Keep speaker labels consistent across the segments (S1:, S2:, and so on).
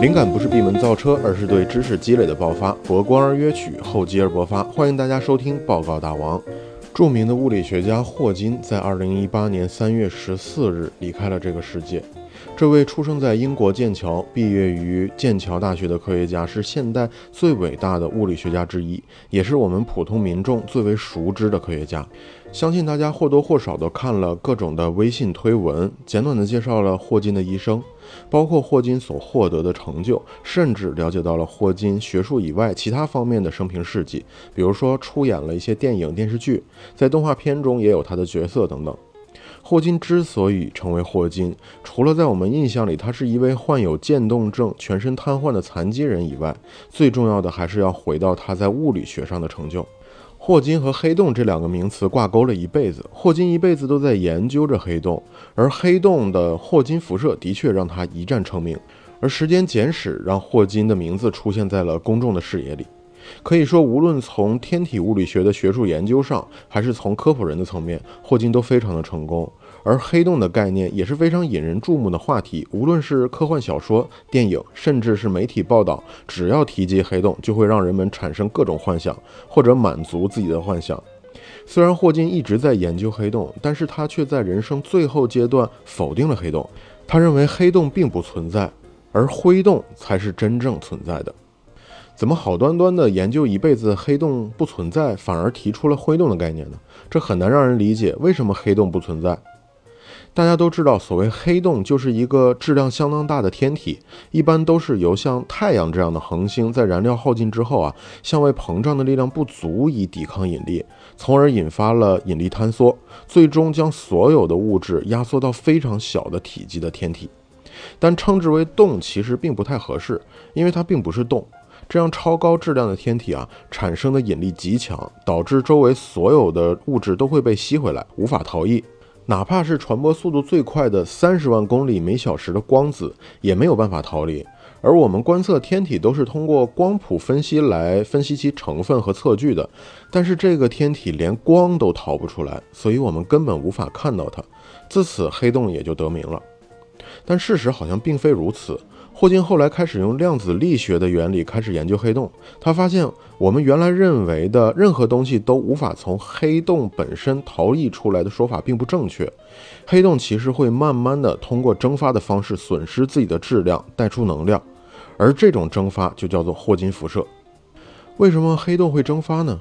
S1: 灵感不是闭门造车，而是对知识积累的爆发。博观而约取，厚积而薄发。欢迎大家收听报告大王。著名的物理学家霍金在二零一八年三月十四日离开了这个世界。这位出生在英国剑桥、毕业于剑桥大学的科学家，是现代最伟大的物理学家之一，也是我们普通民众最为熟知的科学家。相信大家或多或少都看了各种的微信推文，简短的介绍了霍金的一生，包括霍金所获得的成就，甚至了解到了霍金学术以外其他方面的生平事迹，比如说出演了一些电影、电视剧，在动画片中也有他的角色等等。霍金之所以成为霍金，除了在我们印象里他是一位患有渐冻症、全身瘫痪的残疾人以外，最重要的还是要回到他在物理学上的成就。霍金和黑洞这两个名词挂钩了一辈子，霍金一辈子都在研究着黑洞，而黑洞的霍金辐射的确让他一战成名，而时间简史让霍金的名字出现在了公众的视野里。可以说，无论从天体物理学的学术研究上，还是从科普人的层面，霍金都非常的成功。而黑洞的概念也是非常引人注目的话题，无论是科幻小说、电影，甚至是媒体报道，只要提及黑洞，就会让人们产生各种幻想，或者满足自己的幻想。虽然霍金一直在研究黑洞，但是他却在人生最后阶段否定了黑洞。他认为黑洞并不存在，而灰洞才是真正存在的。怎么好端端的研究一辈子黑洞不存在，反而提出了灰洞的概念呢？这很难让人理解，为什么黑洞不存在？大家都知道，所谓黑洞就是一个质量相当大的天体，一般都是由像太阳这样的恒星在燃料耗尽之后啊，向外膨胀的力量不足以抵抗引力，从而引发了引力坍缩，最终将所有的物质压缩到非常小的体积的天体。但称之为洞其实并不太合适，因为它并不是洞。这样超高质量的天体啊，产生的引力极强，导致周围所有的物质都会被吸回来，无法逃逸。哪怕是传播速度最快的三十万公里每小时的光子，也没有办法逃离。而我们观测天体都是通过光谱分析来分析其成分和测距的，但是这个天体连光都逃不出来，所以我们根本无法看到它。自此，黑洞也就得名了。但事实好像并非如此。霍金后来开始用量子力学的原理开始研究黑洞，他发现我们原来认为的任何东西都无法从黑洞本身逃逸出来的说法并不正确。黑洞其实会慢慢的通过蒸发的方式损失自己的质量，带出能量，而这种蒸发就叫做霍金辐射。为什么黑洞会蒸发呢？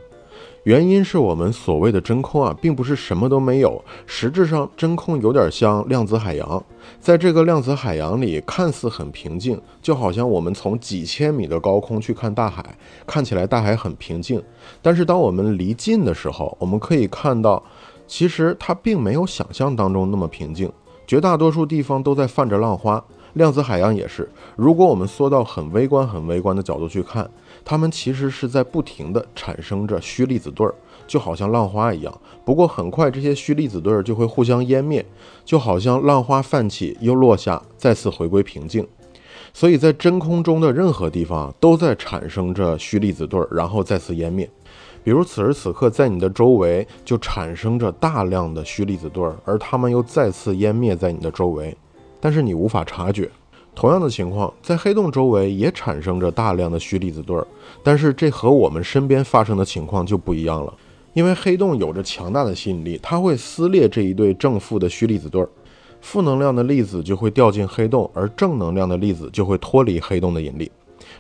S1: 原因是我们所谓的真空啊，并不是什么都没有。实质上，真空有点像量子海洋，在这个量子海洋里，看似很平静，就好像我们从几千米的高空去看大海，看起来大海很平静。但是当我们离近的时候，我们可以看到，其实它并没有想象当中那么平静，绝大多数地方都在泛着浪花。量子海洋也是，如果我们缩到很微观、很微观的角度去看，它们其实是在不停地产生着虚粒子对儿，就好像浪花一样。不过很快这些虚粒子对儿就会互相湮灭，就好像浪花泛起又落下，再次回归平静。所以在真空中的任何地方都在产生着虚粒子对儿，然后再次湮灭。比如此时此刻，在你的周围就产生着大量的虚粒子对儿，而它们又再次湮灭在你的周围。但是你无法察觉，同样的情况在黑洞周围也产生着大量的虚粒子对儿，但是这和我们身边发生的情况就不一样了，因为黑洞有着强大的吸引力，它会撕裂这一对正负的虚粒子对儿，负能量的粒子就会掉进黑洞，而正能量的粒子就会脱离黑洞的引力。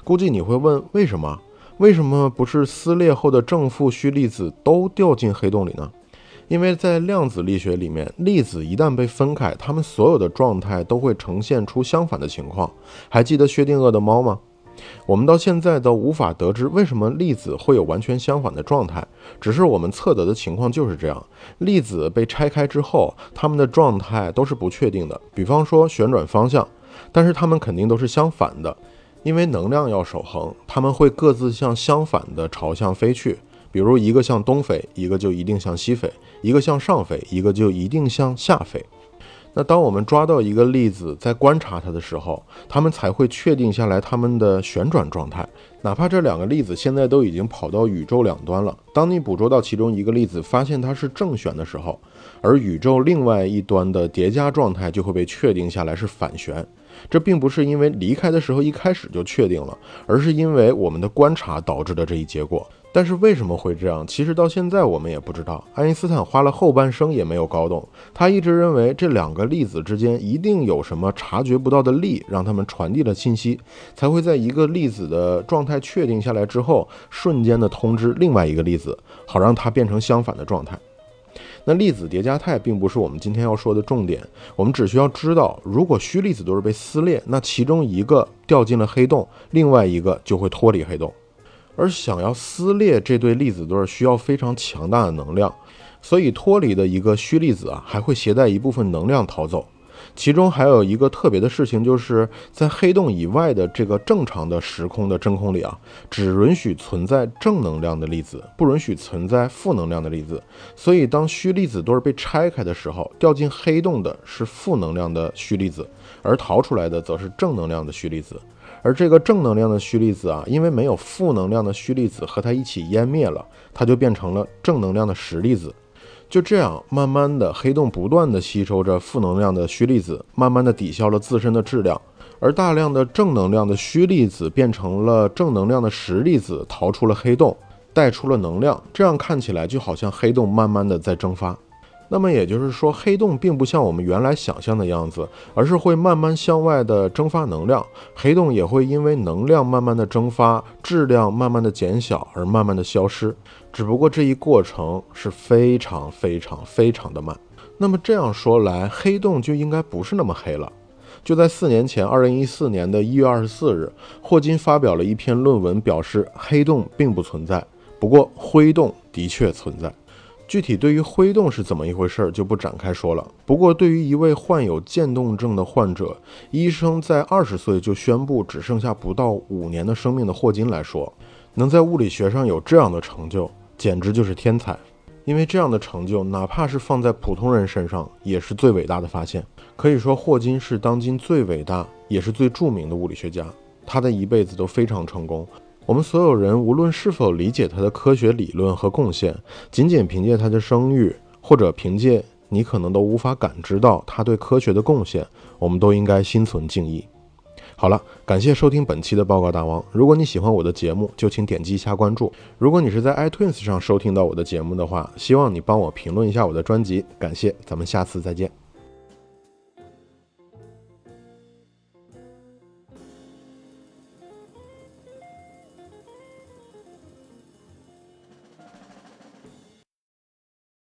S1: 估计你会问，为什么？为什么不是撕裂后的正负虚粒子都掉进黑洞里呢？因为在量子力学里面，粒子一旦被分开，它们所有的状态都会呈现出相反的情况。还记得薛定谔的猫吗？我们到现在都无法得知为什么粒子会有完全相反的状态，只是我们测得的情况就是这样：粒子被拆开之后，它们的状态都是不确定的。比方说旋转方向，但是它们肯定都是相反的，因为能量要守恒，它们会各自向相反的朝向飞去。比如一个向东飞，一个就一定向西飞；一个向上飞，一个就一定向下飞。那当我们抓到一个粒子，在观察它的时候，它们才会确定下来它们的旋转状态。哪怕这两个粒子现在都已经跑到宇宙两端了，当你捕捉到其中一个粒子，发现它是正旋的时候，而宇宙另外一端的叠加状态就会被确定下来是反旋。这并不是因为离开的时候一开始就确定了，而是因为我们的观察导致的这一结果。但是为什么会这样？其实到现在我们也不知道。爱因斯坦花了后半生也没有搞懂。他一直认为这两个粒子之间一定有什么察觉不到的力，让他们传递了信息，才会在一个粒子的状态确定下来之后，瞬间的通知另外一个粒子，好让它变成相反的状态。那粒子叠加态并不是我们今天要说的重点，我们只需要知道，如果虚粒子都是被撕裂，那其中一个掉进了黑洞，另外一个就会脱离黑洞。而想要撕裂这对粒子对，需要非常强大的能量，所以脱离的一个虚粒子啊，还会携带一部分能量逃走。其中还有一个特别的事情，就是在黑洞以外的这个正常的时空的真空里啊，只允许存在正能量的粒子，不允许存在负能量的粒子。所以当虚粒子对被拆开的时候，掉进黑洞的是负能量的虚粒子，而逃出来的则是正能量的虚粒子。而这个正能量的虚粒子啊，因为没有负能量的虚粒子和它一起湮灭了，它就变成了正能量的实粒子。就这样，慢慢的，黑洞不断的吸收着负能量的虚粒子，慢慢的抵消了自身的质量，而大量的正能量的虚粒子变成了正能量的实粒子，逃出了黑洞，带出了能量。这样看起来就好像黑洞慢慢的在蒸发。那么也就是说，黑洞并不像我们原来想象的样子，而是会慢慢向外的蒸发能量。黑洞也会因为能量慢慢的蒸发，质量慢慢的减小而慢慢的消失。只不过这一过程是非常非常非常的慢。那么这样说来，黑洞就应该不是那么黑了。就在四年前，二零一四年的一月二十四日，霍金发表了一篇论文，表示黑洞并不存在，不过灰洞的确存在。具体对于挥动是怎么一回事儿，就不展开说了。不过，对于一位患有渐冻症的患者，医生在二十岁就宣布只剩下不到五年的生命的霍金来说，能在物理学上有这样的成就，简直就是天才。因为这样的成就，哪怕是放在普通人身上，也是最伟大的发现。可以说，霍金是当今最伟大也是最著名的物理学家。他的一辈子都非常成功。我们所有人，无论是否理解他的科学理论和贡献，仅仅凭借他的声誉，或者凭借你可能都无法感知到他对科学的贡献，我们都应该心存敬意。好了，感谢收听本期的报告大王。如果你喜欢我的节目，就请点击一下关注。如果你是在 iTunes 上收听到我的节目的话，希望你帮我评论一下我的专辑，感谢。咱们下次再见。